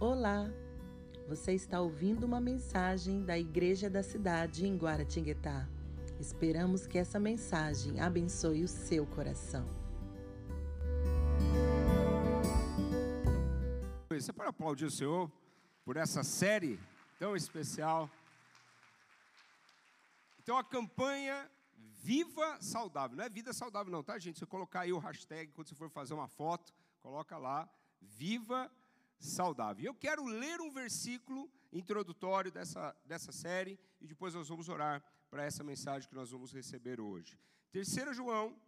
Olá! Você está ouvindo uma mensagem da Igreja da Cidade em Guaratinguetá. Esperamos que essa mensagem abençoe o seu coração. Você pode aplaudir o Senhor por essa série tão especial. Então, a campanha Viva Saudável, não é vida saudável, não, tá, gente? Você colocar aí o hashtag quando você for fazer uma foto, coloca lá, Viva Saudável. Eu quero ler um versículo introdutório dessa, dessa série e depois nós vamos orar para essa mensagem que nós vamos receber hoje. 3 João,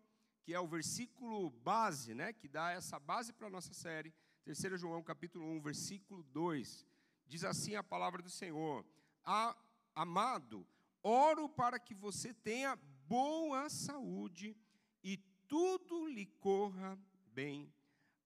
que é o versículo base, né, que dá essa base para a nossa série. 3 João, capítulo 1, versículo 2. Diz assim a palavra do Senhor: Amado, oro para que você tenha boa saúde e tudo lhe corra bem,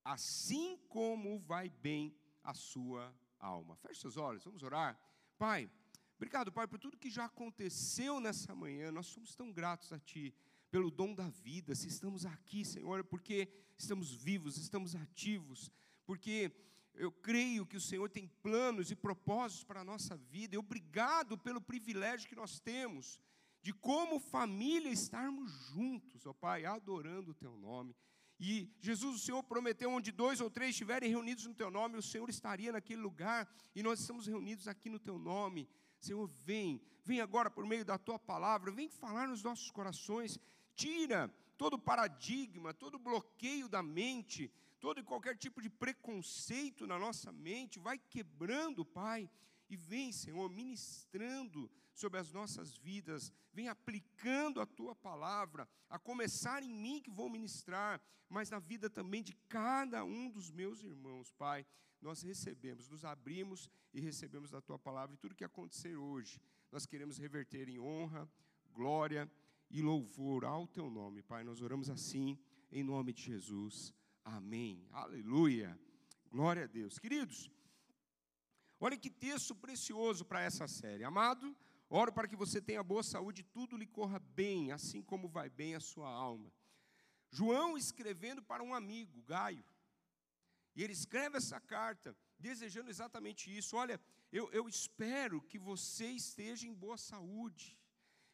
assim como vai bem a sua alma. Feche seus olhos, vamos orar. Pai, obrigado, Pai, por tudo que já aconteceu nessa manhã. Nós somos tão gratos a Ti pelo dom da vida. Se estamos aqui, Senhor, é porque estamos vivos, estamos ativos, porque eu creio que o Senhor tem planos e propósitos para a nossa vida. E obrigado pelo privilégio que nós temos de como família estarmos juntos, ó Pai, adorando o Teu nome. E Jesus, o Senhor prometeu: onde dois ou três estiverem reunidos no Teu nome, o Senhor estaria naquele lugar, e nós estamos reunidos aqui no Teu nome. Senhor, vem, vem agora por meio da Tua palavra, vem falar nos nossos corações, tira todo paradigma, todo bloqueio da mente, todo e qualquer tipo de preconceito na nossa mente, vai quebrando, Pai, e vem, Senhor, ministrando sobre as nossas vidas, vem aplicando a tua palavra, a começar em mim que vou ministrar, mas na vida também de cada um dos meus irmãos, Pai. Nós recebemos, nos abrimos e recebemos da tua palavra e tudo que acontecer hoje, nós queremos reverter em honra, glória e louvor ao teu nome, Pai. Nós oramos assim, em nome de Jesus. Amém. Aleluia. Glória a Deus. Queridos, olha que texto precioso para essa série. Amado, oro para que você tenha boa saúde e tudo lhe corra bem, assim como vai bem a sua alma. João escrevendo para um amigo, Gaio. E ele escreve essa carta desejando exatamente isso. Olha, eu, eu espero que você esteja em boa saúde.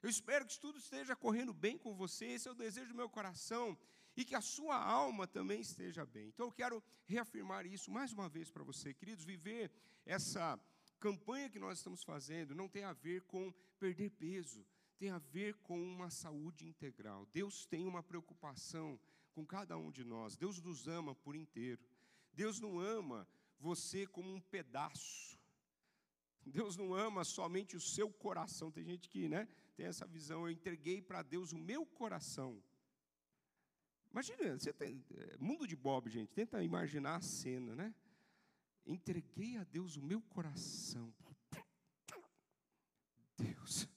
Eu espero que tudo esteja correndo bem com você, esse é o desejo do meu coração, e que a sua alma também esteja bem. Então eu quero reafirmar isso mais uma vez para você, queridos, viver essa campanha que nós estamos fazendo não tem a ver com perder peso, tem a ver com uma saúde integral. Deus tem uma preocupação com cada um de nós, Deus nos ama por inteiro. Deus não ama você como um pedaço. Deus não ama somente o seu coração. Tem gente que né, tem essa visão. Eu entreguei para Deus o meu coração. Imagina, você tem, é, mundo de Bob, gente. Tenta imaginar a cena, né? Entreguei a Deus o meu coração. Deus,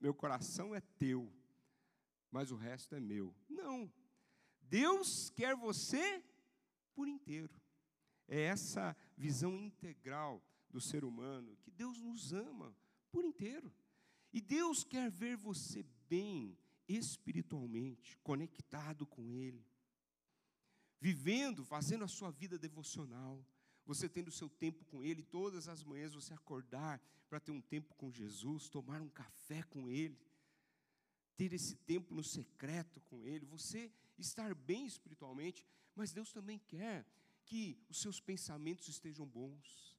meu coração é teu, mas o resto é meu. Não. Deus quer você por inteiro. É essa visão integral do ser humano, que Deus nos ama por inteiro. E Deus quer ver você bem espiritualmente, conectado com Ele, vivendo, fazendo a sua vida devocional, você tendo seu tempo com Ele, todas as manhãs você acordar para ter um tempo com Jesus, tomar um café com Ele, ter esse tempo no secreto com Ele, você estar bem espiritualmente, mas Deus também quer que os seus pensamentos estejam bons,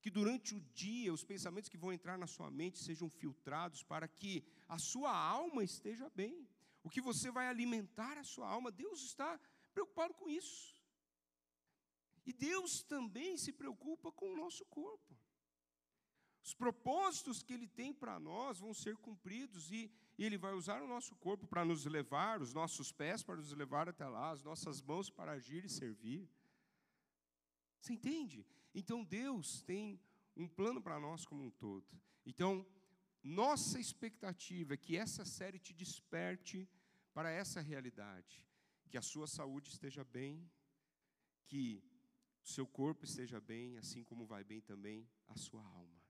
que durante o dia os pensamentos que vão entrar na sua mente sejam filtrados para que a sua alma esteja bem. O que você vai alimentar a sua alma, Deus está preocupado com isso. E Deus também se preocupa com o nosso corpo. Os propósitos que Ele tem para nós vão ser cumpridos e Ele vai usar o nosso corpo para nos levar, os nossos pés para nos levar até lá, as nossas mãos para agir e servir. Você entende? Então Deus tem um plano para nós como um todo. Então, nossa expectativa é que essa série te desperte para essa realidade, que a sua saúde esteja bem, que o seu corpo esteja bem, assim como vai bem também a sua alma,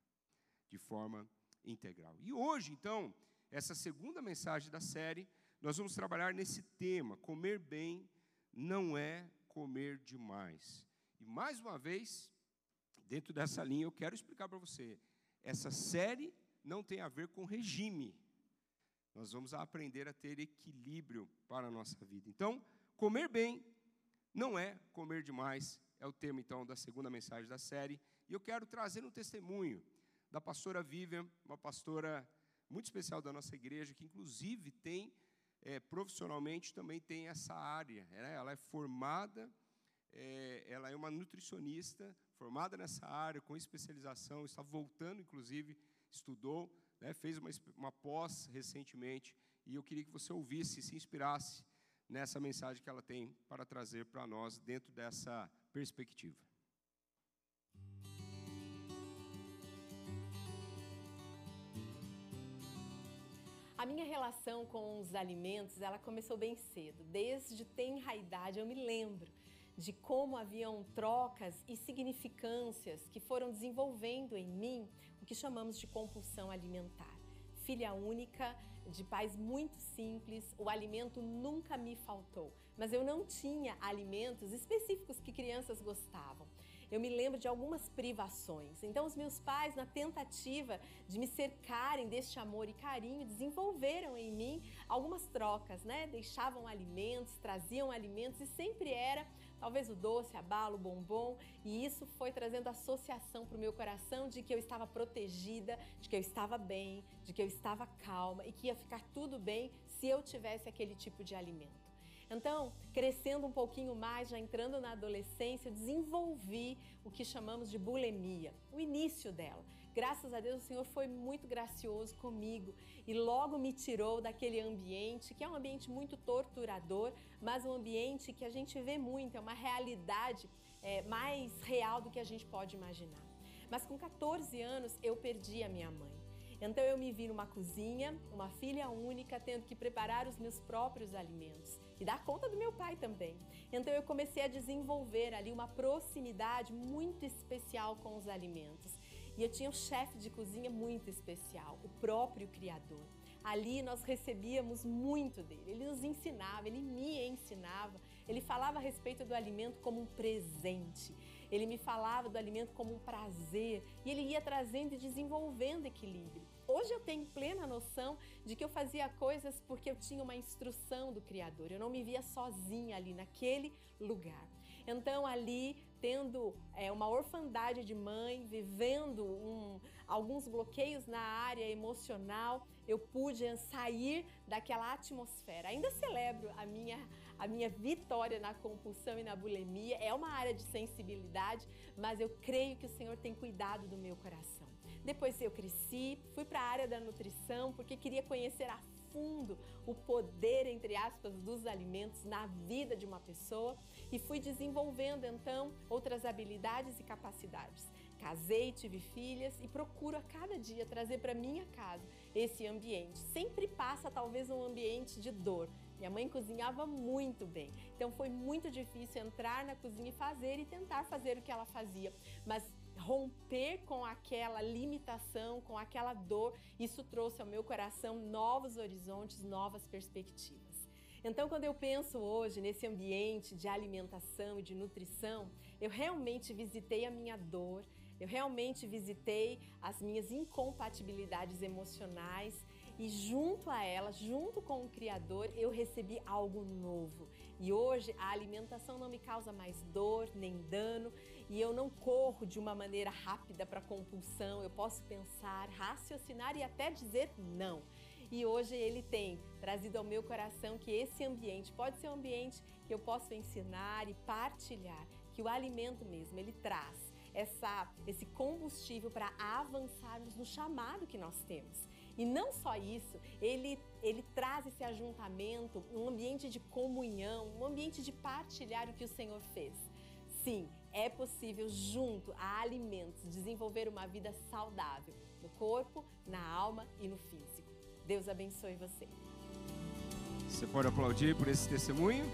de forma integral. E hoje, então, essa segunda mensagem da série, nós vamos trabalhar nesse tema: comer bem não é comer demais. E mais uma vez, dentro dessa linha, eu quero explicar para você. Essa série não tem a ver com regime. Nós vamos aprender a ter equilíbrio para a nossa vida. Então, comer bem não é comer demais, é o tema então da segunda mensagem da série. E eu quero trazer um testemunho da pastora Vivian, uma pastora muito especial da nossa igreja, que inclusive tem, é, profissionalmente, também tem essa área. Né? Ela é formada, é, ela é uma nutricionista, formada nessa área, com especialização, está voltando, inclusive, estudou, né? fez uma, uma pós recentemente, e eu queria que você ouvisse, se inspirasse nessa mensagem que ela tem para trazer para nós dentro dessa perspectiva. A minha relação com os alimentos, ela começou bem cedo. Desde tenra idade eu me lembro de como haviam trocas e significâncias que foram desenvolvendo em mim o que chamamos de compulsão alimentar. Filha única, de pais muito simples, o alimento nunca me faltou, mas eu não tinha alimentos específicos que crianças gostavam eu me lembro de algumas privações. Então, os meus pais, na tentativa de me cercarem deste amor e carinho, desenvolveram em mim algumas trocas, né? Deixavam alimentos, traziam alimentos e sempre era talvez o doce, a bala, o bombom, e isso foi trazendo associação para o meu coração de que eu estava protegida, de que eu estava bem, de que eu estava calma e que ia ficar tudo bem se eu tivesse aquele tipo de alimento. Então, crescendo um pouquinho mais, já entrando na adolescência, desenvolvi o que chamamos de bulimia, o início dela. Graças a Deus, o Senhor foi muito gracioso comigo e logo me tirou daquele ambiente, que é um ambiente muito torturador, mas um ambiente que a gente vê muito, é uma realidade é, mais real do que a gente pode imaginar. Mas com 14 anos, eu perdi a minha mãe. Então eu me vi numa cozinha, uma filha única, tendo que preparar os meus próprios alimentos e dar conta do meu pai também. Então eu comecei a desenvolver ali uma proximidade muito especial com os alimentos. E eu tinha um chefe de cozinha muito especial, o próprio Criador. Ali nós recebíamos muito dele. Ele nos ensinava, ele me ensinava, ele falava a respeito do alimento como um presente. Ele me falava do alimento como um prazer e ele ia trazendo e desenvolvendo equilíbrio. Hoje eu tenho plena noção de que eu fazia coisas porque eu tinha uma instrução do Criador. Eu não me via sozinha ali naquele lugar. Então ali tendo é, uma orfandade de mãe, vivendo um, alguns bloqueios na área emocional, eu pude sair daquela atmosfera. Ainda celebro a minha, a minha vitória na compulsão e na bulimia. É uma área de sensibilidade, mas eu creio que o Senhor tem cuidado do meu coração. Depois eu cresci, fui para a área da nutrição porque queria conhecer a o poder, entre aspas, dos alimentos na vida de uma pessoa e fui desenvolvendo então outras habilidades e capacidades. Casei, tive filhas e procuro a cada dia trazer para minha casa esse ambiente. Sempre passa talvez um ambiente de dor. Minha mãe cozinhava muito bem, então foi muito difícil entrar na cozinha e fazer e tentar fazer o que ela fazia. Mas romper com aquela limitação, com aquela dor, isso trouxe ao meu coração novos horizontes, novas perspectivas. Então, quando eu penso hoje nesse ambiente de alimentação e de nutrição, eu realmente visitei a minha dor, eu realmente visitei as minhas incompatibilidades emocionais e junto a ela, junto com o Criador, eu recebi algo novo. E hoje a alimentação não me causa mais dor nem dano, e eu não corro de uma maneira rápida para compulsão. Eu posso pensar, raciocinar e até dizer não. E hoje ele tem trazido ao meu coração que esse ambiente pode ser um ambiente que eu posso ensinar e partilhar, que o alimento mesmo ele traz essa, esse combustível para avançarmos no chamado que nós temos. E não só isso, ele, ele traz esse ajuntamento, um ambiente de comunhão, um ambiente de partilhar o que o Senhor fez. Sim, é possível, junto a alimentos, desenvolver uma vida saudável no corpo, na alma e no físico. Deus abençoe você. Você pode aplaudir por esse testemunho?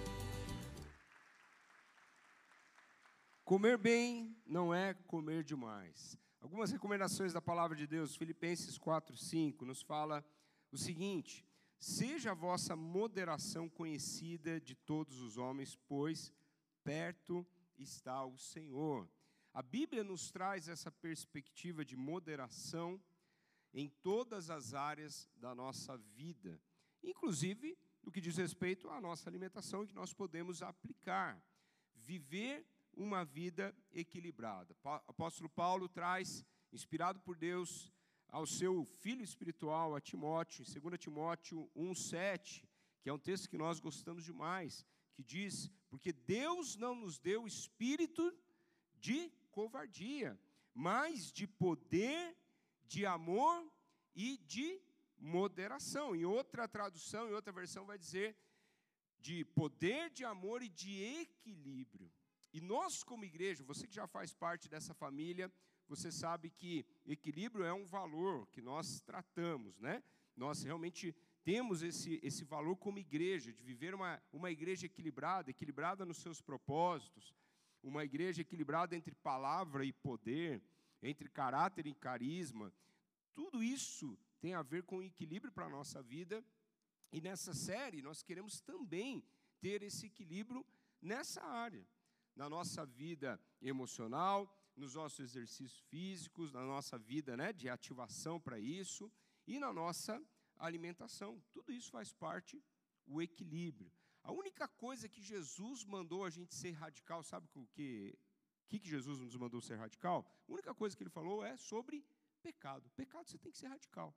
Comer bem não é comer demais. Algumas recomendações da palavra de Deus, Filipenses 4, 5, nos fala o seguinte: Seja a vossa moderação conhecida de todos os homens, pois perto está o Senhor. A Bíblia nos traz essa perspectiva de moderação em todas as áreas da nossa vida, inclusive no que diz respeito à nossa alimentação que nós podemos aplicar. Viver uma vida equilibrada. O apóstolo Paulo traz, inspirado por Deus, ao seu filho espiritual, a Timóteo, em 2 Timóteo 1,7, que é um texto que nós gostamos demais, que diz: Porque Deus não nos deu espírito de covardia, mas de poder, de amor e de moderação. Em outra tradução, em outra versão, vai dizer de poder, de amor e de equilíbrio. E nós, como igreja, você que já faz parte dessa família, você sabe que equilíbrio é um valor que nós tratamos, né? Nós realmente temos esse, esse valor como igreja, de viver uma, uma igreja equilibrada, equilibrada nos seus propósitos, uma igreja equilibrada entre palavra e poder, entre caráter e carisma. Tudo isso tem a ver com equilíbrio para a nossa vida. E nessa série nós queremos também ter esse equilíbrio nessa área, na nossa vida emocional, nos nossos exercícios físicos, na nossa vida né, de ativação para isso e na nossa alimentação. Tudo isso faz parte o equilíbrio. A única coisa que Jesus mandou a gente ser radical, sabe o que, que, que Jesus nos mandou ser radical? A única coisa que ele falou é sobre pecado. Pecado você tem que ser radical.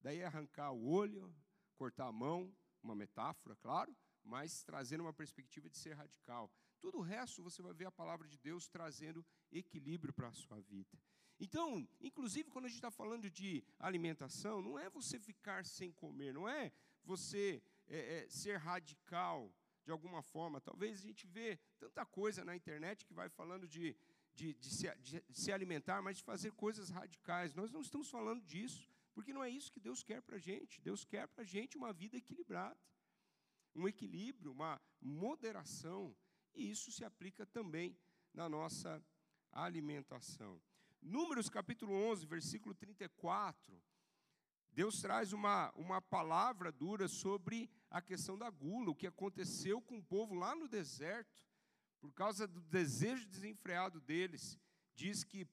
Daí arrancar o olho, cortar a mão, uma metáfora, claro, mas trazendo uma perspectiva de ser radical. Tudo o resto você vai ver a palavra de Deus trazendo equilíbrio para a sua vida. Então, inclusive quando a gente está falando de alimentação, não é você ficar sem comer, não é você é, é, ser radical de alguma forma. Talvez a gente vê tanta coisa na internet que vai falando de, de, de, se, de se alimentar, mas de fazer coisas radicais. Nós não estamos falando disso, porque não é isso que Deus quer para a gente. Deus quer para a gente uma vida equilibrada, um equilíbrio, uma moderação, e isso se aplica também na nossa alimentação. Números capítulo 11, versículo 34, Deus traz uma, uma palavra dura sobre a questão da gula, o que aconteceu com o povo lá no deserto, por causa do desejo desenfreado deles. Diz que,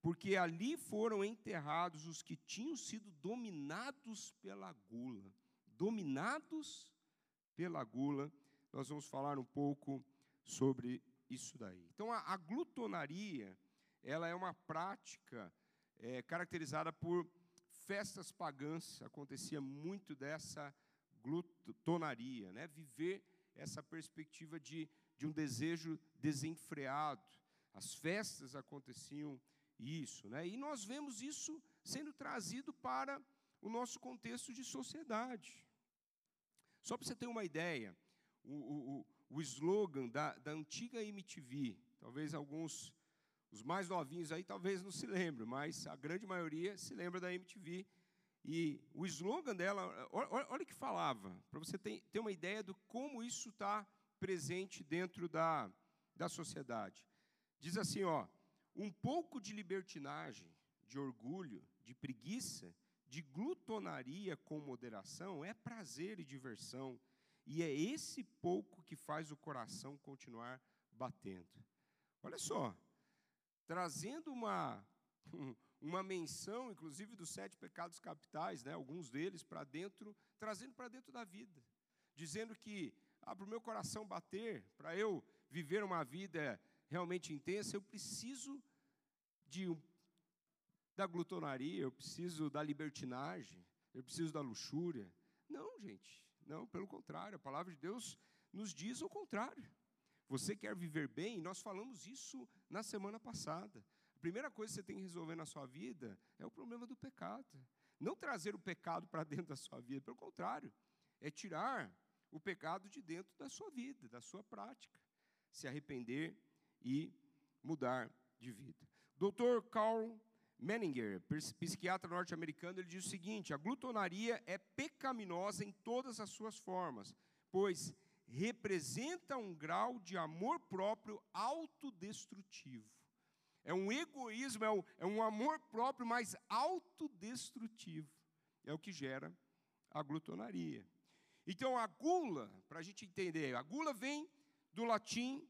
porque ali foram enterrados os que tinham sido dominados pela gula. Dominados pela gula, nós vamos falar um pouco sobre isso daí. Então, a, a glutonaria, ela é uma prática é, caracterizada por festas pagãs, acontecia muito dessa glutonaria, né? viver essa perspectiva de, de um desejo desenfreado. As festas aconteciam isso, né? e nós vemos isso sendo trazido para o nosso contexto de sociedade. Só para você ter uma ideia, o, o, o slogan da, da antiga MTV, talvez alguns, os mais novinhos aí talvez não se lembrem, mas a grande maioria se lembra da MTV. E o slogan dela, olha, olha que falava, para você ter, ter uma ideia do como isso está presente dentro da, da sociedade. Diz assim, ó, um pouco de libertinagem, de orgulho, de preguiça, de glutonaria com moderação é prazer e diversão, e é esse pouco que faz o coração continuar batendo. Olha só, trazendo uma, uma menção, inclusive, dos sete pecados capitais, né, alguns deles para dentro, trazendo para dentro da vida, dizendo que ah, para o meu coração bater, para eu viver uma vida realmente intensa, eu preciso de da glutonaria, eu preciso da libertinagem, eu preciso da luxúria. Não, gente. Não, pelo contrário, a palavra de Deus nos diz o contrário. Você quer viver bem? Nós falamos isso na semana passada. A primeira coisa que você tem que resolver na sua vida é o problema do pecado. Não trazer o pecado para dentro da sua vida, pelo contrário, é tirar o pecado de dentro da sua vida, da sua prática. Se arrepender e mudar de vida. Dr. Carl Menninger, psiquiatra norte-americano, ele diz o seguinte: a glutonaria é pecaminosa em todas as suas formas, pois representa um grau de amor próprio autodestrutivo. É um egoísmo, é um, é um amor próprio mais autodestrutivo. É o que gera a glutonaria. Então, a gula, para a gente entender, a gula vem do latim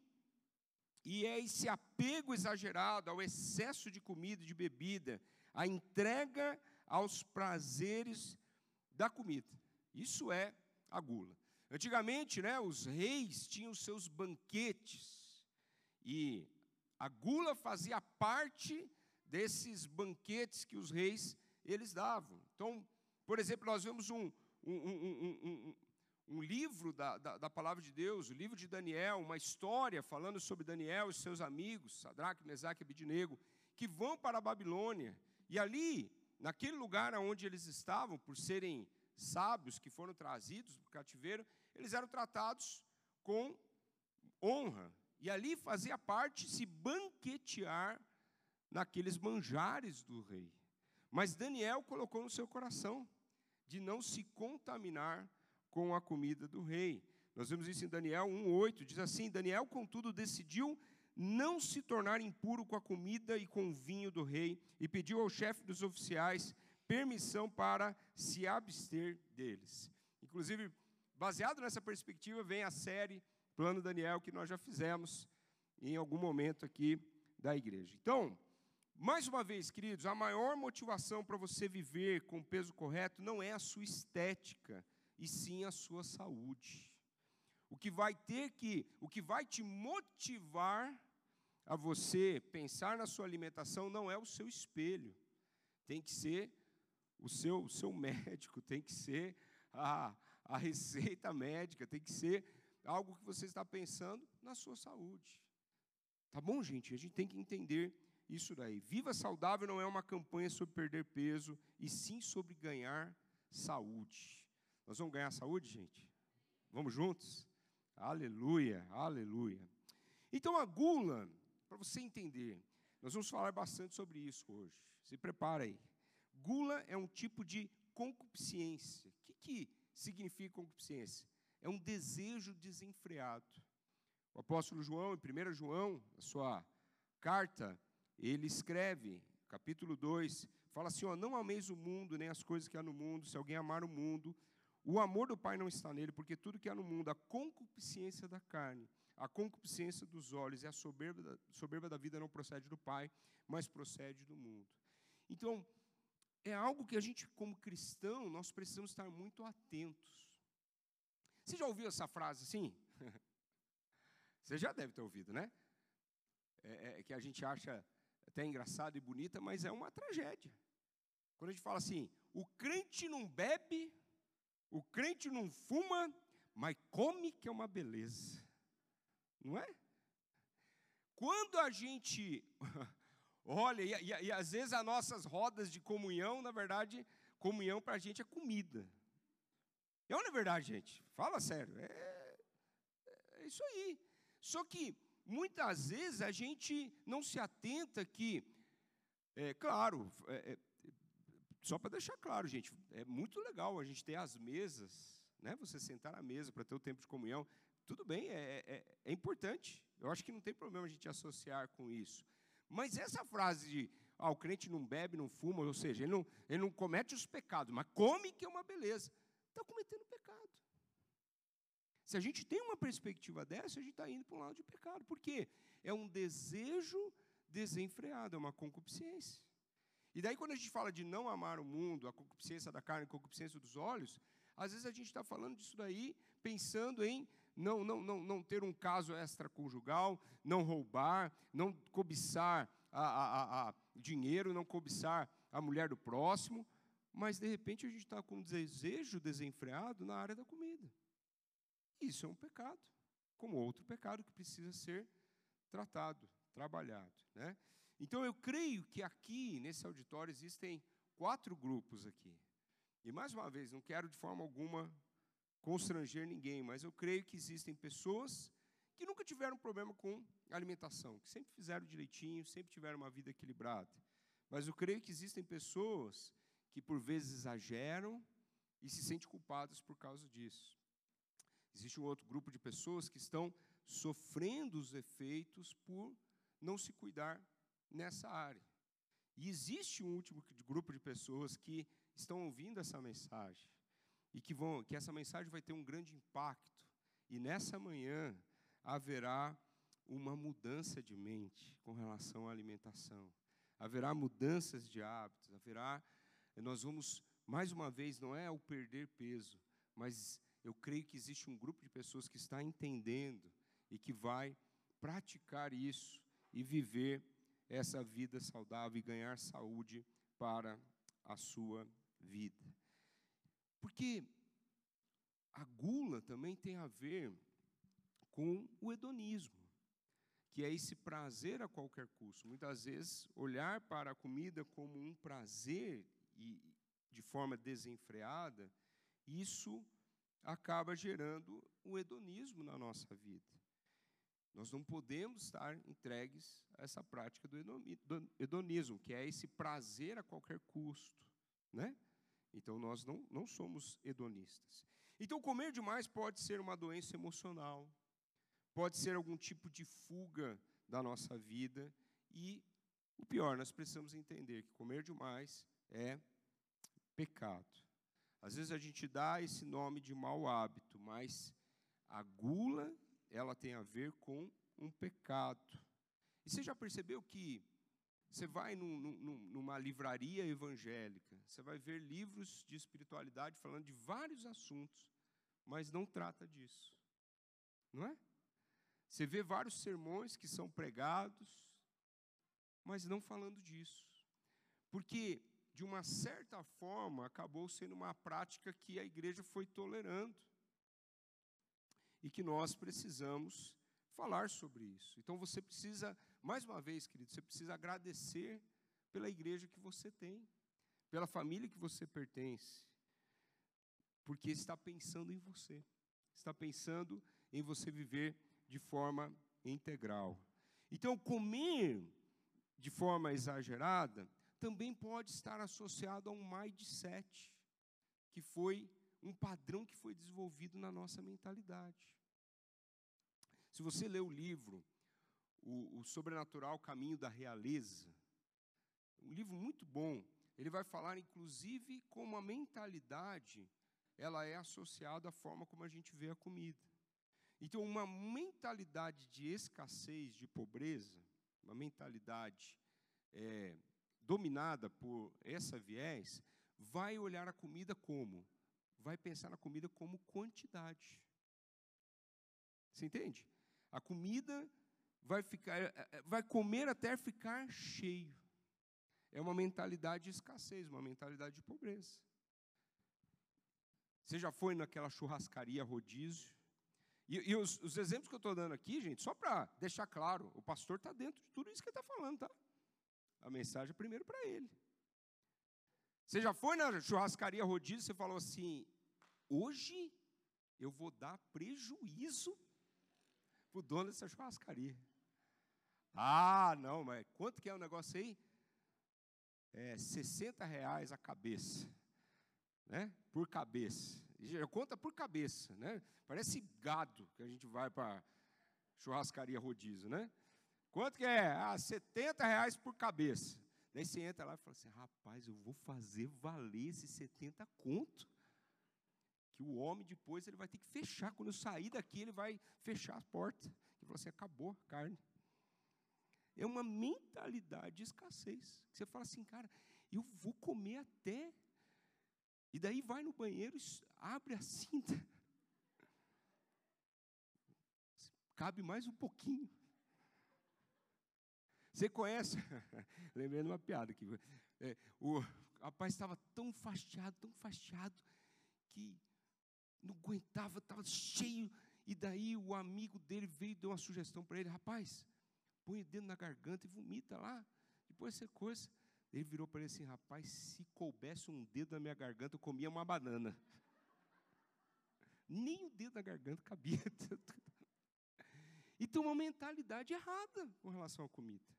E é esse apego exagerado ao excesso de comida e de bebida, a entrega aos prazeres da comida. Isso é a gula. Antigamente, né, os reis tinham seus banquetes e a gula fazia parte desses banquetes que os reis eles davam. Então, por exemplo, nós vemos um, um, um, um livro da, da, da, palavra de Deus, o livro de Daniel, uma história falando sobre Daniel e seus amigos, Sadraque, Mesaque e Abidinego, que vão para a Babilônia. E ali, naquele lugar onde eles estavam, por serem sábios que foram trazidos para o cativeiro, eles eram tratados com honra. E ali fazia parte se banquetear naqueles manjares do rei. Mas Daniel colocou no seu coração de não se contaminar com a comida do rei. Nós vemos isso em Daniel 1:8, diz assim: Daniel, contudo, decidiu não se tornar impuro com a comida e com o vinho do rei, e pediu ao chefe dos oficiais permissão para se abster deles. Inclusive, baseado nessa perspectiva, vem a série Plano Daniel, que nós já fizemos em algum momento aqui da igreja. Então, mais uma vez, queridos, a maior motivação para você viver com o peso correto não é a sua estética, e sim a sua saúde. O que vai ter que, o que vai te motivar a você pensar na sua alimentação não é o seu espelho, tem que ser o seu, o seu médico, tem que ser a, a receita médica, tem que ser algo que você está pensando na sua saúde. Tá bom, gente? A gente tem que entender isso daí. Viva saudável não é uma campanha sobre perder peso, e sim sobre ganhar saúde. Nós vamos ganhar saúde, gente? Vamos juntos? Aleluia, aleluia. Então a gula, para você entender, nós vamos falar bastante sobre isso hoje. Se prepara aí. Gula é um tipo de concupiscência. O que, que significa concupiscência? É um desejo desenfreado. O apóstolo João, em 1 João, a sua carta, ele escreve, capítulo 2, fala assim: ó, não ameis o mundo, nem as coisas que há no mundo. Se alguém amar o mundo, o amor do Pai não está nele, porque tudo que há no mundo, a concupiscência da carne, a concupiscência dos olhos e a soberba da, soberba da vida não procede do Pai, mas procede do mundo. Então, é algo que a gente, como cristão, nós precisamos estar muito atentos. Você já ouviu essa frase assim? Você já deve ter ouvido, né? É, é, que a gente acha até engraçada e bonita, mas é uma tragédia. Quando a gente fala assim, o crente não bebe, o crente não fuma, mas come que é uma beleza. Não é? Quando a gente olha, e, e, e às vezes as nossas rodas de comunhão, na verdade, comunhão para a gente é comida. É ou não é verdade, gente? Fala sério. É, é isso aí. Só que muitas vezes a gente não se atenta que, é, claro, é, é, só para deixar claro, gente, é muito legal a gente ter as mesas, né? Você sentar à mesa para ter o tempo de comunhão, tudo bem, é, é, é importante. Eu acho que não tem problema a gente associar com isso. Mas essa frase de ah, o crente não bebe, não fuma, ou seja, ele não, ele não comete os pecados, mas come que é uma beleza está cometendo pecado. Se a gente tem uma perspectiva dessa, a gente está indo para um lado de pecado. Por quê? É um desejo desenfreado, é uma concupiscência. E daí, quando a gente fala de não amar o mundo, a concupiscência da carne, a concupiscência dos olhos, às vezes a gente está falando disso daí, pensando em não, não, não, não ter um caso extraconjugal, não roubar, não cobiçar a, a, a dinheiro, não cobiçar a mulher do próximo, mas de repente a gente está com um desejo desenfreado na área da comida. Isso é um pecado, como outro pecado que precisa ser tratado, trabalhado. Né? Então eu creio que aqui, nesse auditório, existem quatro grupos aqui. E mais uma vez, não quero de forma alguma constranger ninguém, mas eu creio que existem pessoas que nunca tiveram problema com alimentação, que sempre fizeram direitinho, sempre tiveram uma vida equilibrada. Mas eu creio que existem pessoas que por vezes exageram e se sentem culpadas por causa disso. Existe um outro grupo de pessoas que estão sofrendo os efeitos por não se cuidar nessa área. E existe um último grupo de pessoas que estão ouvindo essa mensagem e que vão que essa mensagem vai ter um grande impacto. E nessa manhã haverá uma mudança de mente com relação à alimentação. Haverá mudanças de hábitos, haverá. Nós vamos, mais uma vez, não é o perder peso, mas eu creio que existe um grupo de pessoas que está entendendo e que vai praticar isso e viver essa vida saudável e ganhar saúde para a sua vida. Porque a gula também tem a ver com o hedonismo, que é esse prazer a qualquer custo. Muitas vezes, olhar para a comida como um prazer e de forma desenfreada, isso acaba gerando o hedonismo na nossa vida. Nós não podemos estar entregues a essa prática do hedonismo, que é esse prazer a qualquer custo, né? Então nós não, não somos hedonistas. Então comer demais pode ser uma doença emocional, pode ser algum tipo de fuga da nossa vida e o pior, nós precisamos entender que comer demais é pecado. Às vezes a gente dá esse nome de mau hábito, mas a gula, ela tem a ver com um pecado. E você já percebeu que você vai num, num, numa livraria evangélica, você vai ver livros de espiritualidade falando de vários assuntos, mas não trata disso. Não é? Você vê vários sermões que são pregados, mas não falando disso. Porque, de uma certa forma, acabou sendo uma prática que a igreja foi tolerando. E que nós precisamos falar sobre isso. Então você precisa, mais uma vez, querido, você precisa agradecer pela igreja que você tem, pela família que você pertence, porque está pensando em você, está pensando em você viver de forma integral. Então, comer de forma exagerada também pode estar associado a um mindset, que foi um padrão que foi desenvolvido na nossa mentalidade. Se você lê o livro o, o Sobrenatural Caminho da Realeza, um livro muito bom, ele vai falar inclusive como a mentalidade ela é associada à forma como a gente vê a comida. Então, uma mentalidade de escassez, de pobreza, uma mentalidade é, dominada por essa viés, vai olhar a comida como? Vai pensar na comida como quantidade. Você entende? A comida vai ficar, é, é, vai comer até ficar cheio. É uma mentalidade de escassez, uma mentalidade de pobreza. Você já foi naquela churrascaria rodízio? E, e os, os, exemplos que eu estou dando aqui, gente, só para deixar claro, o pastor está dentro de tudo isso que ele está falando, tá? A mensagem é primeiro para ele. Você já foi na churrascaria rodízio e falou assim: hoje eu vou dar prejuízo para o dono dessa churrascaria. Ah, não, mas quanto que é o negócio aí? É 60 reais a cabeça, né? Por cabeça. Conta por cabeça, né? Parece gado que a gente vai para churrascaria rodízio, né? Quanto que é? Ah, 70 reais por cabeça. Daí você entra lá e fala assim, rapaz, eu vou fazer valer esses 70 conto que o homem depois ele vai ter que fechar. Quando eu sair daqui, ele vai fechar a porta. Ele falou assim: acabou a carne. É uma mentalidade de escassez. Você fala assim, cara, eu vou comer até. E daí vai no banheiro, abre a cinta. Cabe mais um pouquinho. Você conhece? Lembrei de uma piada aqui. É, o rapaz estava tão fastiado, tão fastiado, que não aguentava, estava cheio. E daí o amigo dele veio e deu uma sugestão para ele: rapaz, põe o dedo na garganta e vomita lá. Depois você coisa. Ele virou para ele assim: rapaz, se coubesse um dedo na minha garganta, eu comia uma banana. Nem o dedo na garganta cabia. Então, uma mentalidade errada com relação à comida.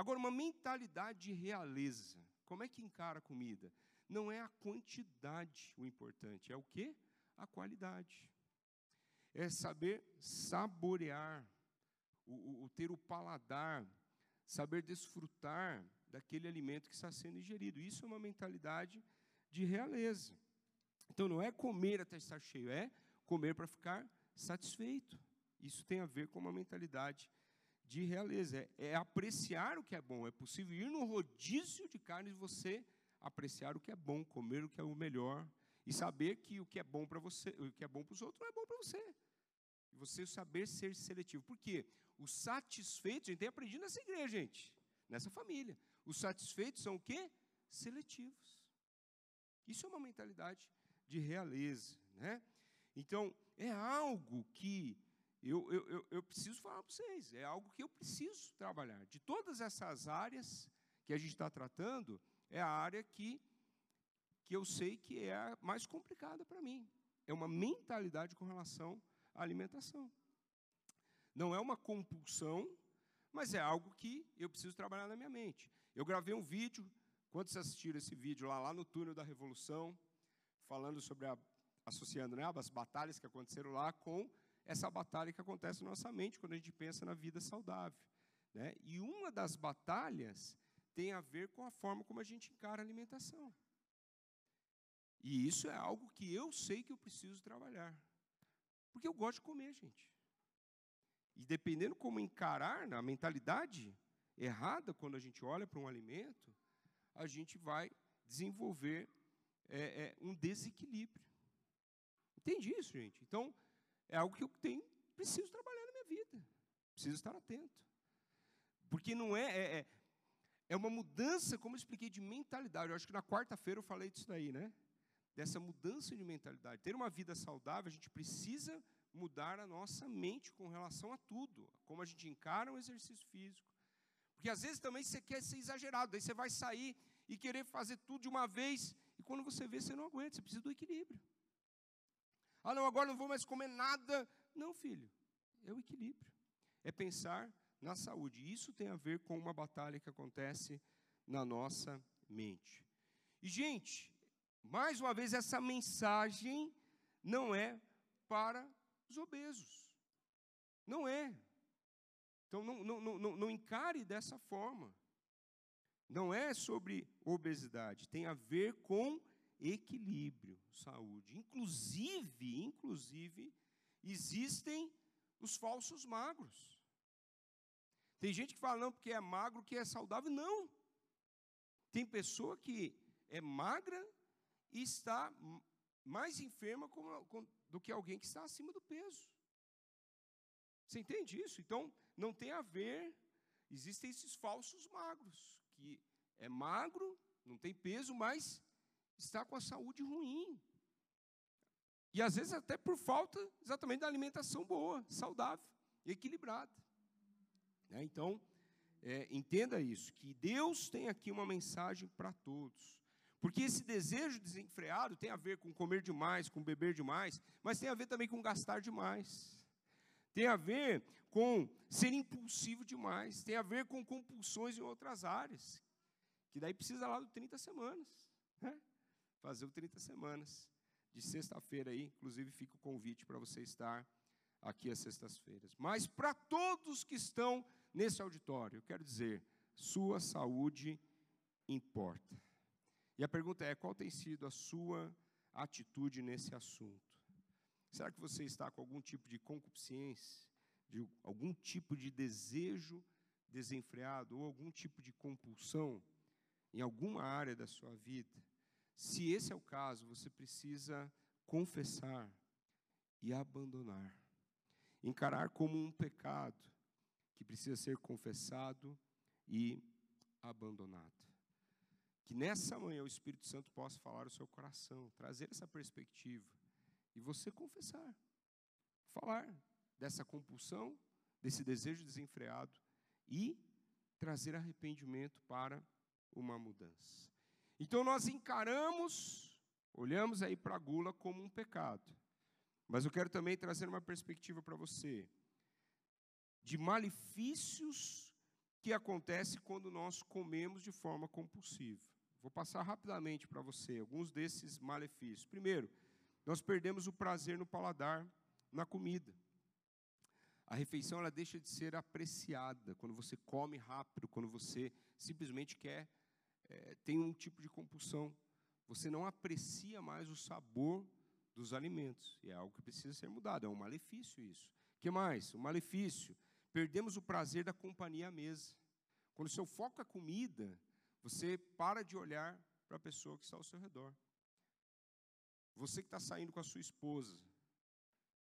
Agora, uma mentalidade de realeza. Como é que encara a comida? Não é a quantidade o importante, é o quê? a qualidade. É saber saborear, o, o, o ter o paladar, saber desfrutar daquele alimento que está sendo ingerido. Isso é uma mentalidade de realeza. Então não é comer até estar cheio, é comer para ficar satisfeito. Isso tem a ver com uma mentalidade de realeza, é, é, apreciar o que é bom. É possível ir no rodízio de carnes e você apreciar o que é bom, comer o que é o melhor e saber que o que é bom para você, o que é bom para os outros não é bom para você. E você saber ser seletivo. Por quê? Os satisfeitos, a gente tem aprendido nessa igreja, gente, nessa família. Os satisfeitos são o quê? Seletivos. Isso é uma mentalidade de realeza, né? Então, é algo que eu, eu, eu, eu preciso falar para vocês, é algo que eu preciso trabalhar. De todas essas áreas que a gente está tratando, é a área que, que eu sei que é a mais complicada para mim. É uma mentalidade com relação à alimentação. Não é uma compulsão, mas é algo que eu preciso trabalhar na minha mente. Eu gravei um vídeo, quantos assistiram esse vídeo lá, lá no túnel da Revolução, falando sobre a, associando né, as batalhas que aconteceram lá com essa batalha que acontece na nossa mente quando a gente pensa na vida saudável. Né? E uma das batalhas tem a ver com a forma como a gente encara a alimentação. E isso é algo que eu sei que eu preciso trabalhar. Porque eu gosto de comer, gente. E dependendo como encarar, na mentalidade errada, quando a gente olha para um alimento, a gente vai desenvolver é, é, um desequilíbrio. Entende isso, gente? Então, é algo que eu tenho, preciso trabalhar na minha vida. Preciso estar atento. Porque não é, é, é, é uma mudança, como eu expliquei, de mentalidade. Eu acho que na quarta-feira eu falei disso daí, né? Dessa mudança de mentalidade. Ter uma vida saudável, a gente precisa mudar a nossa mente com relação a tudo. Como a gente encara um exercício físico. Porque às vezes também você quer ser exagerado, daí você vai sair e querer fazer tudo de uma vez, e quando você vê, você não aguenta, você precisa do equilíbrio. Ah, não, agora não vou mais comer nada. Não, filho, é o equilíbrio. É pensar na saúde. Isso tem a ver com uma batalha que acontece na nossa mente. E, gente, mais uma vez, essa mensagem não é para os obesos. Não é. Então, não, não, não, não encare dessa forma. Não é sobre obesidade, tem a ver com equilíbrio, saúde. Inclusive, inclusive, existem os falsos magros. Tem gente que fala, não, porque é magro que é saudável. Não. Tem pessoa que é magra e está mais enferma do que alguém que está acima do peso. Você entende isso? Então, não tem a ver. Existem esses falsos magros, que é magro, não tem peso, mas está com a saúde ruim. E às vezes até por falta exatamente da alimentação boa, saudável, equilibrada. Né? Então, é, entenda isso, que Deus tem aqui uma mensagem para todos. Porque esse desejo desenfreado tem a ver com comer demais, com beber demais, mas tem a ver também com gastar demais. Tem a ver com ser impulsivo demais, tem a ver com compulsões em outras áreas, que daí precisa lá do 30 semanas. Né? Fazer o 30 semanas de sexta-feira aí, inclusive fica o convite para você estar aqui às sextas-feiras. Mas para todos que estão nesse auditório, eu quero dizer, sua saúde importa. E a pergunta é: qual tem sido a sua atitude nesse assunto? Será que você está com algum tipo de concupiscência, de algum tipo de desejo desenfreado ou algum tipo de compulsão em alguma área da sua vida? Se esse é o caso, você precisa confessar e abandonar. Encarar como um pecado que precisa ser confessado e abandonado. Que nessa manhã o Espírito Santo possa falar o seu coração, trazer essa perspectiva e você confessar, falar dessa compulsão, desse desejo desenfreado e trazer arrependimento para uma mudança. Então nós encaramos, olhamos aí para a gula como um pecado. Mas eu quero também trazer uma perspectiva para você de malefícios que acontece quando nós comemos de forma compulsiva. Vou passar rapidamente para você alguns desses malefícios. Primeiro, nós perdemos o prazer no paladar na comida. A refeição ela deixa de ser apreciada quando você come rápido, quando você simplesmente quer é, tem um tipo de compulsão. Você não aprecia mais o sabor dos alimentos. E é algo que precisa ser mudado. É um malefício isso. Que mais? O malefício. perdemos o prazer da companhia à mesa. Quando o seu foco é comida, você para de olhar para a pessoa que está ao seu redor. Você que está saindo com a sua esposa,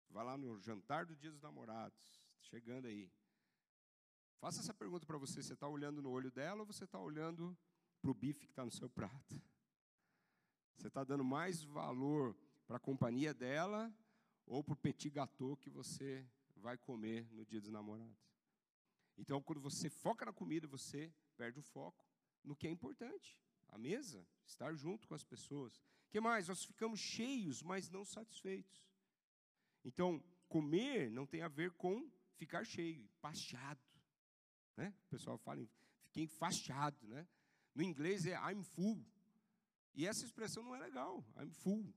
vai lá no jantar do Dia dos Namorados, chegando aí. Faça essa pergunta para você: você está olhando no olho dela ou você está olhando para o bife que está no seu prato? Você está dando mais valor para a companhia dela ou para o petit gâteau que você vai comer no dia dos namorados? Então, quando você foca na comida, você perde o foco no que é importante. A mesa, estar junto com as pessoas. O que mais? Nós ficamos cheios, mas não satisfeitos. Então, comer não tem a ver com ficar cheio, pasteado. Né? O pessoal fala, fiquei fastiado. Né? No inglês é I'm full. E essa expressão não é legal, I'm full.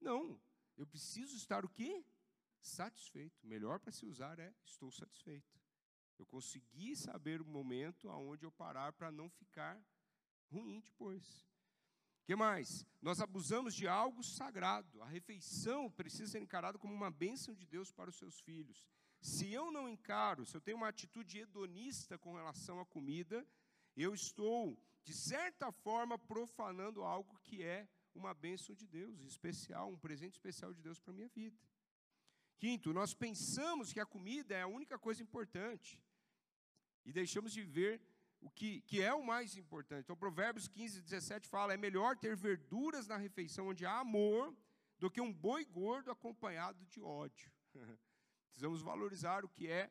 Não, eu preciso estar o quê? Satisfeito. Melhor para se usar é estou satisfeito. Eu consegui saber o momento aonde eu parar para não ficar ruim depois. Que mais? Nós abusamos de algo sagrado. A refeição precisa ser encarada como uma bênção de Deus para os seus filhos. Se eu não encaro, se eu tenho uma atitude hedonista com relação à comida, eu estou, de certa forma, profanando algo que é uma bênção de Deus, especial, um presente especial de Deus para a minha vida. Quinto, nós pensamos que a comida é a única coisa importante e deixamos de ver o que, que é o mais importante. Então, Provérbios 15, 17 fala: é melhor ter verduras na refeição onde há amor do que um boi gordo acompanhado de ódio. Precisamos valorizar o que é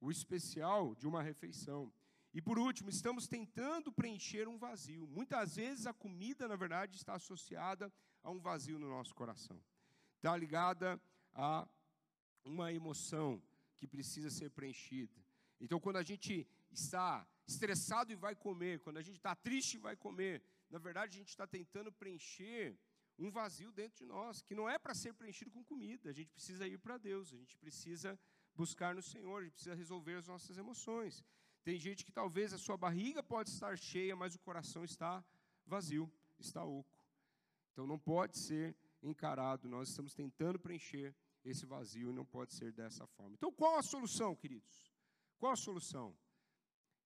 o especial de uma refeição. E por último, estamos tentando preencher um vazio. Muitas vezes a comida, na verdade, está associada a um vazio no nosso coração. Está ligada a uma emoção que precisa ser preenchida. Então, quando a gente está estressado e vai comer, quando a gente está triste e vai comer, na verdade, a gente está tentando preencher um vazio dentro de nós, que não é para ser preenchido com comida. A gente precisa ir para Deus, a gente precisa buscar no Senhor, a gente precisa resolver as nossas emoções. Tem gente que talvez a sua barriga pode estar cheia, mas o coração está vazio, está oco. Então não pode ser encarado, nós estamos tentando preencher esse vazio e não pode ser dessa forma. Então qual a solução, queridos? Qual a solução?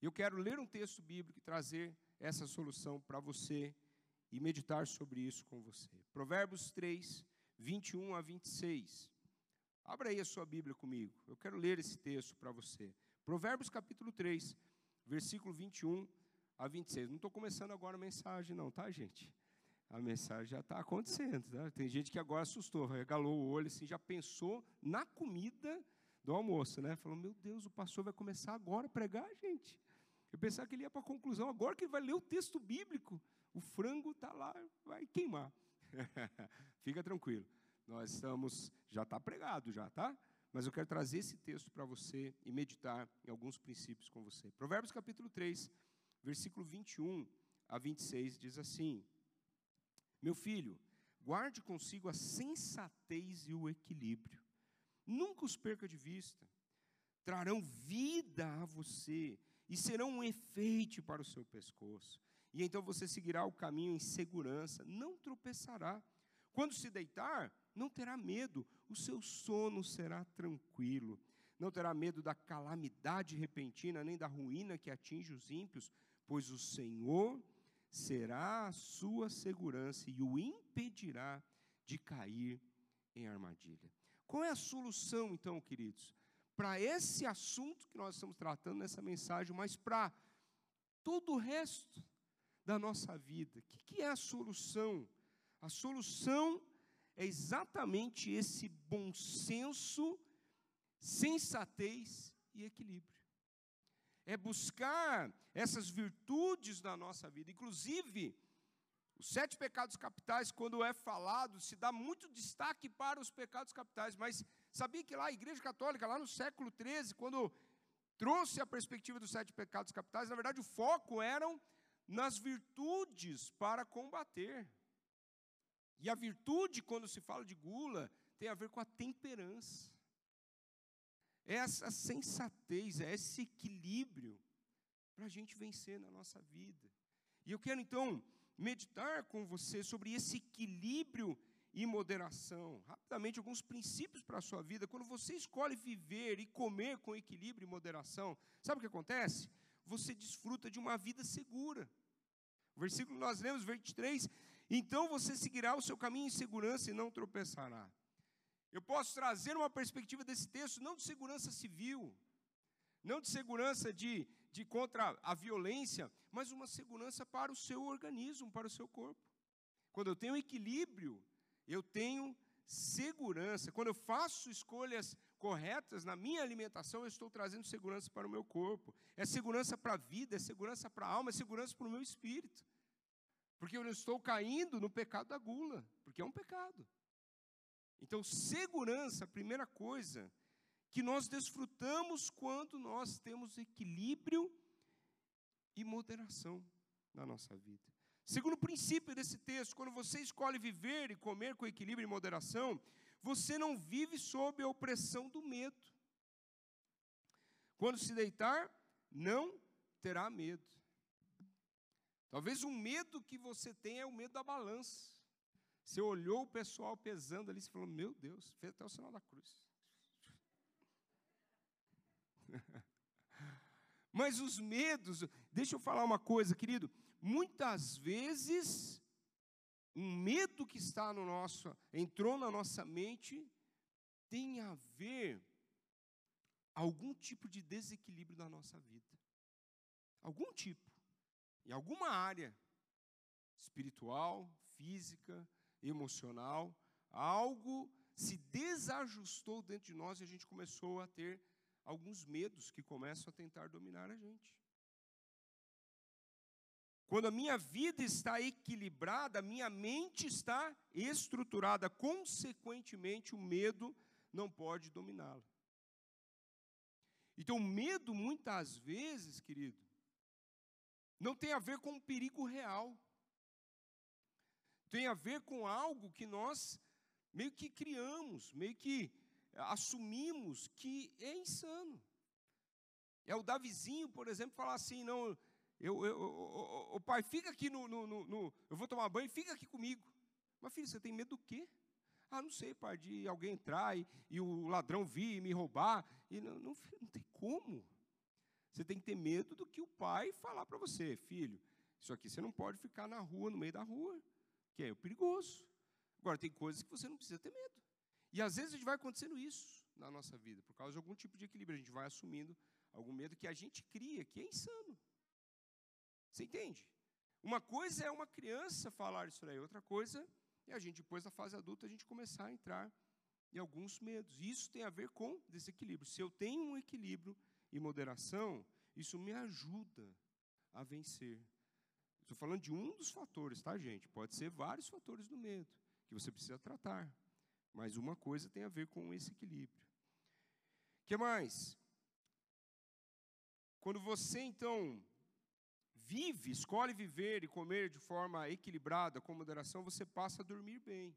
Eu quero ler um texto bíblico e trazer essa solução para você e meditar sobre isso com você. Provérbios 3, 21 a 26. Abra aí a sua Bíblia comigo. Eu quero ler esse texto para você. Provérbios capítulo 3, versículo 21 a 26. Não estou começando agora a mensagem, não, tá, gente? A mensagem já está acontecendo. Tá? Tem gente que agora assustou, regalou o olho, assim, já pensou na comida do almoço, né? Falou, meu Deus, o pastor vai começar agora a pregar, gente. Eu pensava que ele ia para a conclusão, agora que ele vai ler o texto bíblico o frango está lá, vai queimar. Fica tranquilo. Nós estamos, já está pregado já, tá? Mas eu quero trazer esse texto para você e meditar em alguns princípios com você. Provérbios capítulo 3, versículo 21 a 26 diz assim: Meu filho, guarde consigo a sensatez e o equilíbrio. Nunca os perca de vista. Trarão vida a você e serão um efeito para o seu pescoço e então você seguirá o caminho em segurança, não tropeçará. Quando se deitar, não terá medo, o seu sono será tranquilo. Não terá medo da calamidade repentina, nem da ruína que atinge os ímpios, pois o Senhor será a sua segurança e o impedirá de cair em armadilha. Qual é a solução, então, queridos, para esse assunto que nós estamos tratando nessa mensagem, mas para todo o resto da nossa vida. O que é a solução? A solução é exatamente esse bom senso, sensatez e equilíbrio. É buscar essas virtudes na nossa vida. Inclusive, os sete pecados capitais, quando é falado, se dá muito destaque para os pecados capitais, mas sabia que lá a Igreja Católica, lá no século XIII, quando trouxe a perspectiva dos sete pecados capitais, na verdade o foco eram nas virtudes para combater. E a virtude, quando se fala de gula, tem a ver com a temperança. É essa sensatez, é esse equilíbrio para a gente vencer na nossa vida. E eu quero então meditar com você sobre esse equilíbrio e moderação. Rapidamente, alguns princípios para a sua vida. Quando você escolhe viver e comer com equilíbrio e moderação, sabe o que acontece? Você desfruta de uma vida segura. O versículo nós lemos, 23, então você seguirá o seu caminho em segurança e não tropeçará. Eu posso trazer uma perspectiva desse texto, não de segurança civil, não de segurança de, de contra a violência, mas uma segurança para o seu organismo, para o seu corpo. Quando eu tenho equilíbrio, eu tenho segurança. Quando eu faço escolhas corretas na minha alimentação, eu estou trazendo segurança para o meu corpo. É segurança para a vida, é segurança para a alma, é segurança para o meu espírito. Porque eu não estou caindo no pecado da gula, porque é um pecado. Então, segurança, a primeira coisa que nós desfrutamos quando nós temos equilíbrio e moderação na nossa vida. Segundo princípio desse texto, quando você escolhe viver e comer com equilíbrio e moderação, você não vive sob a opressão do medo. Quando se deitar, não terá medo. Talvez o medo que você tem é o medo da balança. Você olhou o pessoal pesando ali e falou: Meu Deus, fez até o sinal da cruz. Mas os medos, deixa eu falar uma coisa, querido. Muitas vezes, um medo que está no nosso, entrou na nossa mente, tem a ver algum tipo de desequilíbrio na nossa vida. Algum tipo. Em alguma área espiritual, física, emocional, algo se desajustou dentro de nós e a gente começou a ter alguns medos que começam a tentar dominar a gente. Quando a minha vida está equilibrada, a minha mente está estruturada, consequentemente, o medo não pode dominá-la. Então, o medo, muitas vezes, querido, não tem a ver com um perigo real tem a ver com algo que nós meio que criamos, meio que assumimos que é insano. É o Davizinho, por exemplo, falar assim: não, eu, eu, o pai, fica aqui no, no, no, no, Eu vou tomar banho, fica aqui comigo. Mas filho, você tem medo do quê? Ah, não sei, pai, de alguém entrar e, e o ladrão vir e me roubar. E não, não, não tem como. Você tem que ter medo do que o pai falar para você, filho. Isso aqui você não pode ficar na rua, no meio da rua que é perigoso. Agora, tem coisas que você não precisa ter medo. E às vezes a gente vai acontecendo isso na nossa vida, por causa de algum tipo de equilíbrio. A gente vai assumindo algum medo que a gente cria, que é insano. Você entende? Uma coisa é uma criança falar isso aí, outra coisa é a gente, depois da fase adulta, a gente começar a entrar em alguns medos. E isso tem a ver com desequilíbrio. Se eu tenho um equilíbrio e moderação, isso me ajuda a vencer Estou falando de um dos fatores, tá, gente? Pode ser vários fatores do medo que você precisa tratar. Mas uma coisa tem a ver com esse equilíbrio. O que mais? Quando você, então, vive, escolhe viver e comer de forma equilibrada, com moderação, você passa a dormir bem.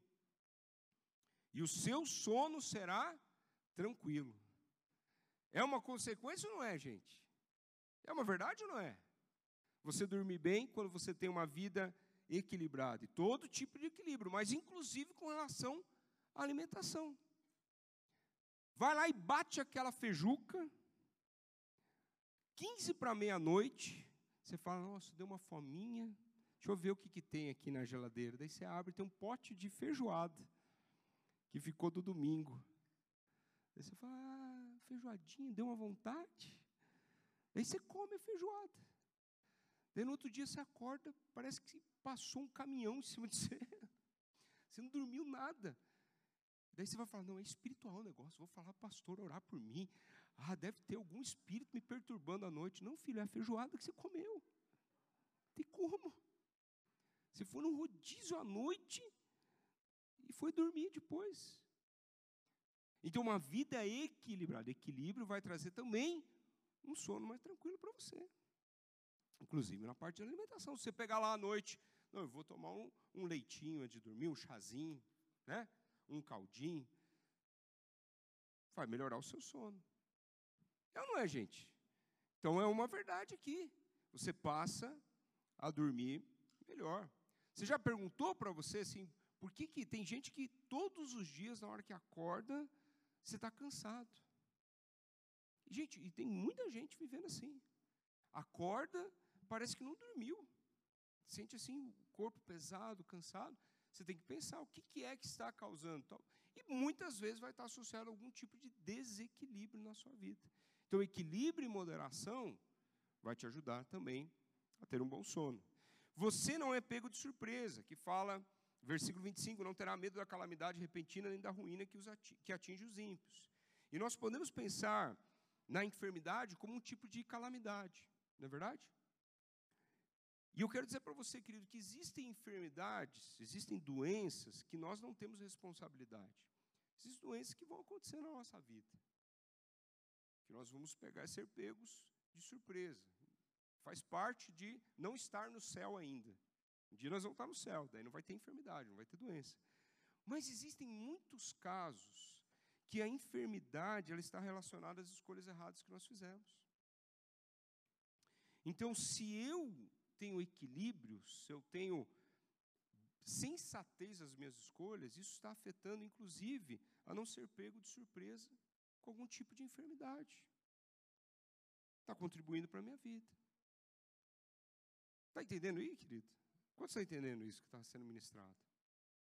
E o seu sono será tranquilo. É uma consequência ou não é, gente? É uma verdade ou não é? você dormir bem quando você tem uma vida equilibrada. E todo tipo de equilíbrio, mas inclusive com relação à alimentação. Vai lá e bate aquela feijuca, 15 para meia-noite, você fala, nossa, deu uma fominha, deixa eu ver o que, que tem aqui na geladeira. Daí você abre, tem um pote de feijoada, que ficou do domingo. Daí você fala, ah, feijoadinha, deu uma vontade. Daí você come a feijoada. Daí no outro dia você acorda, parece que passou um caminhão em cima de você. Você não dormiu nada. Daí você vai falar, não, é espiritual o negócio, vou falar pastor orar por mim. Ah, deve ter algum espírito me perturbando à noite. Não, filho, é a feijoada que você comeu. Tem como. Você foi num rodízio à noite e foi dormir depois. Então, uma vida equilibrada. Equilíbrio vai trazer também um sono mais tranquilo para você. Inclusive na parte de alimentação. Se você pegar lá à noite, não, eu vou tomar um, um leitinho antes de dormir, um chazinho, né? um caldinho. Vai melhorar o seu sono. É ou não é, gente? Então é uma verdade aqui. Você passa a dormir melhor. Você já perguntou para você assim, Por que, que tem gente que todos os dias, na hora que acorda, você está cansado? Gente, e tem muita gente vivendo assim. Acorda, parece que não dormiu. Sente assim o corpo pesado, cansado. Você tem que pensar o que, é que está causando. E muitas vezes vai estar associado a algum tipo de desequilíbrio na sua vida. Então, equilíbrio e moderação vai te ajudar também a ter um bom sono. Você não é pego de surpresa, que fala, versículo 25, não terá medo da calamidade repentina nem da ruína que, os atinge, que atinge os ímpios. E nós podemos pensar na enfermidade como um tipo de calamidade, não é verdade? E eu quero dizer para você, querido, que existem enfermidades, existem doenças que nós não temos responsabilidade. Existem doenças que vão acontecer na nossa vida. Que nós vamos pegar e ser pegos de surpresa. Faz parte de não estar no céu ainda. Um dia nós vamos estar no céu, daí não vai ter enfermidade, não vai ter doença. Mas existem muitos casos que a enfermidade ela está relacionada às escolhas erradas que nós fizemos. Então, se eu tenho equilíbrio, se eu tenho sensatez nas minhas escolhas, isso está afetando, inclusive, a não ser pego de surpresa com algum tipo de enfermidade. Está contribuindo para a minha vida. Está entendendo aí, querido? Quanto está entendendo isso que está sendo ministrado?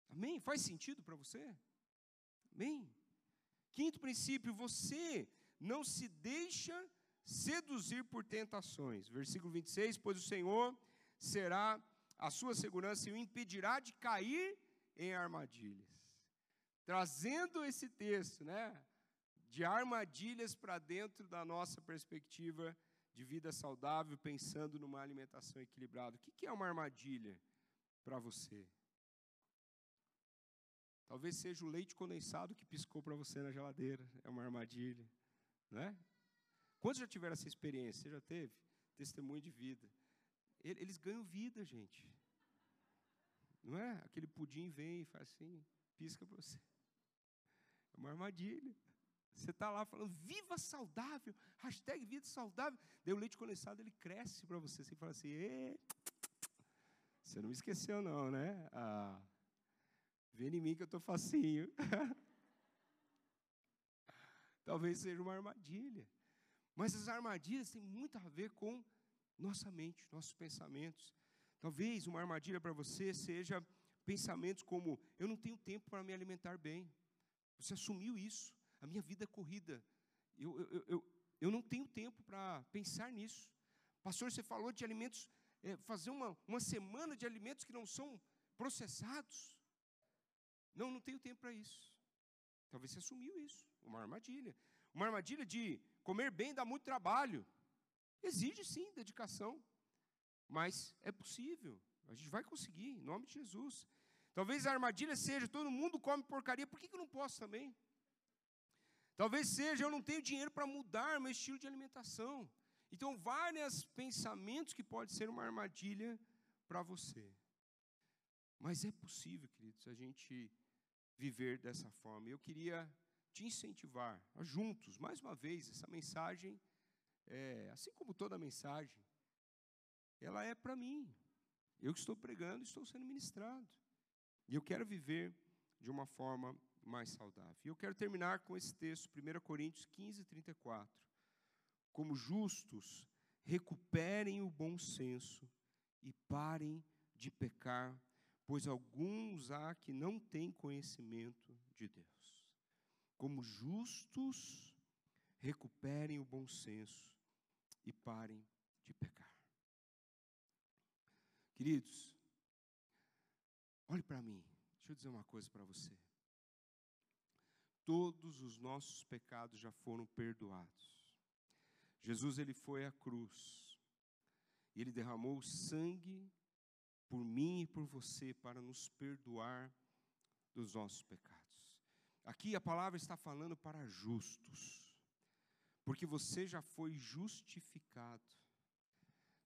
Amém? Faz sentido para você? Amém? Quinto princípio, você não se deixa seduzir por tentações. Versículo 26, pois o Senhor será a sua segurança e o impedirá de cair em armadilhas. Trazendo esse texto, né, de armadilhas para dentro da nossa perspectiva de vida saudável, pensando numa alimentação equilibrada. O que é uma armadilha para você? Talvez seja o leite condensado que piscou para você na geladeira. É uma armadilha. Né? Quantos já tiveram essa experiência? Você já teve? Testemunho de vida. Eles ganham vida, gente. Não é? Aquele pudim vem e faz assim, pisca para você. É uma armadilha. Você está lá falando, viva saudável, hashtag vida saudável. Daí o leite condensado, ele cresce para você. Você fala assim, você não me esqueceu não, né? Ah, Vem em mim que eu estou facinho. Talvez seja uma armadilha. Mas as armadilhas têm muito a ver com nossa mente, nossos pensamentos. Talvez uma armadilha para você seja pensamentos como: eu não tenho tempo para me alimentar bem. Você assumiu isso. A minha vida é corrida. Eu, eu, eu, eu não tenho tempo para pensar nisso. Pastor, você falou de alimentos, é, fazer uma, uma semana de alimentos que não são processados. Não, não tenho tempo para isso. Talvez você assumiu isso, uma armadilha. Uma armadilha de comer bem dá muito trabalho. Exige sim dedicação, mas é possível. A gente vai conseguir, em nome de Jesus. Talvez a armadilha seja: todo mundo come porcaria, por que, que eu não posso também? Talvez seja: eu não tenho dinheiro para mudar meu estilo de alimentação. Então, vários pensamentos que pode ser uma armadilha para você. Mas é possível, queridos, a gente viver dessa forma. Eu queria te incentivar a juntos, mais uma vez, essa mensagem, é, assim como toda mensagem, ela é para mim. Eu que estou pregando, estou sendo ministrado. E eu quero viver de uma forma mais saudável. E eu quero terminar com esse texto, 1 Coríntios 15, 34. Como justos, recuperem o bom senso e parem de pecar pois alguns há que não têm conhecimento de Deus. Como justos, recuperem o bom senso e parem de pecar. Queridos, olhe para mim, deixa eu dizer uma coisa para você. Todos os nossos pecados já foram perdoados. Jesus ele foi à cruz. E ele derramou sangue por mim e por você para nos perdoar dos nossos pecados. Aqui a palavra está falando para justos, porque você já foi justificado.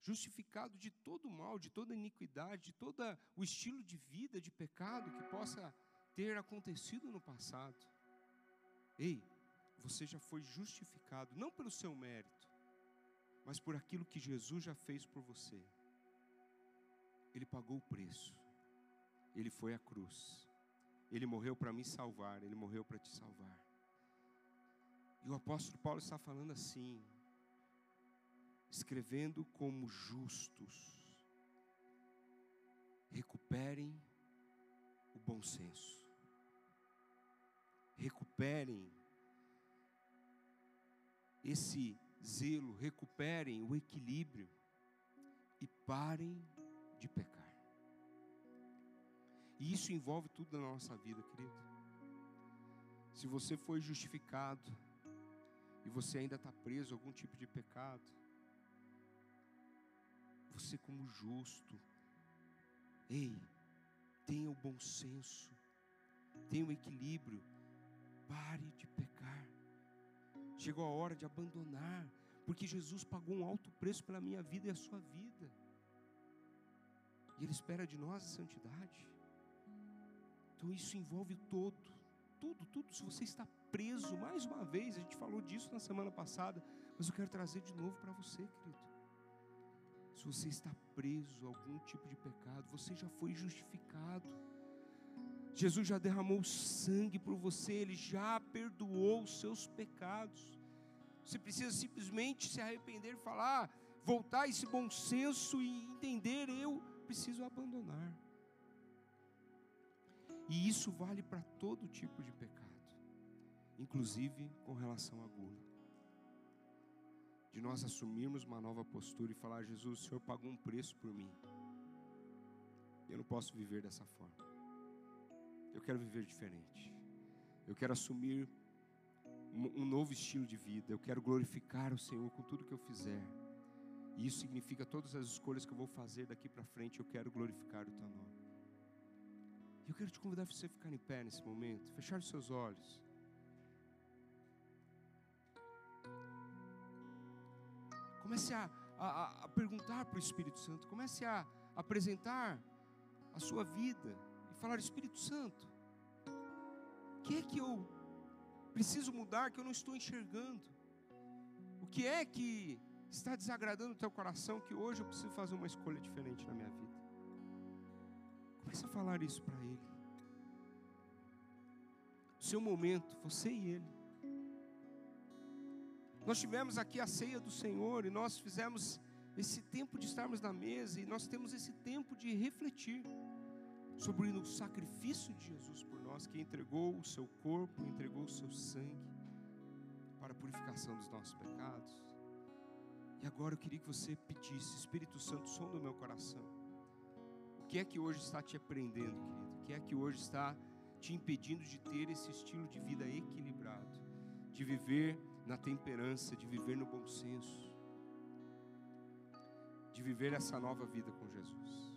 Justificado de todo mal, de toda iniquidade, de todo o estilo de vida, de pecado que possa ter acontecido no passado. Ei, você já foi justificado, não pelo seu mérito, mas por aquilo que Jesus já fez por você. Ele pagou o preço. Ele foi à cruz. Ele morreu para me salvar, ele morreu para te salvar. E o apóstolo Paulo está falando assim, escrevendo como justos, recuperem o bom senso, recuperem esse zelo, recuperem o equilíbrio e parem de pecar. E isso envolve tudo na nossa vida, querido. Se você foi justificado e você ainda está preso a algum tipo de pecado, você como justo, ei, tenha o bom senso, tenha o equilíbrio, pare de pecar. Chegou a hora de abandonar, porque Jesus pagou um alto preço pela minha vida e a sua vida. E Ele espera de nós a santidade. Então isso envolve todo, tudo, tudo. Se você está preso, mais uma vez, a gente falou disso na semana passada, mas eu quero trazer de novo para você, querido. Se você está preso a algum tipo de pecado, você já foi justificado. Jesus já derramou sangue por você, Ele já perdoou os seus pecados. Você precisa simplesmente se arrepender, falar, voltar a esse bom senso e entender: eu preciso abandonar. E isso vale para todo tipo de pecado, inclusive com relação à gula. De nós assumirmos uma nova postura e falar: Jesus, o Senhor pagou um preço por mim. Eu não posso viver dessa forma. Eu quero viver diferente. Eu quero assumir um novo estilo de vida. Eu quero glorificar o Senhor com tudo que eu fizer. E isso significa todas as escolhas que eu vou fazer daqui para frente, eu quero glorificar o teu nome. E eu quero te convidar para você ficar em pé nesse momento, fechar os seus olhos. Comece a, a, a perguntar para o Espírito Santo, comece a apresentar a sua vida e Espírito Santo, o que é que eu preciso mudar que eu não estou enxergando? O que é que está desagradando o teu coração que hoje eu preciso fazer uma escolha diferente na minha vida? Comece a falar isso para Ele. O seu momento, você e Ele. Nós tivemos aqui a ceia do Senhor e nós fizemos esse tempo de estarmos na mesa e nós temos esse tempo de refletir sobre o sacrifício de Jesus por nós, que entregou o seu corpo, entregou o seu sangue para a purificação dos nossos pecados. E agora eu queria que você pedisse, Espírito Santo, som do meu coração. O que é que hoje está te aprendendo, querido? O que é que hoje está te impedindo de ter esse estilo de vida equilibrado, de viver na temperança, de viver no bom senso, de viver essa nova vida com Jesus?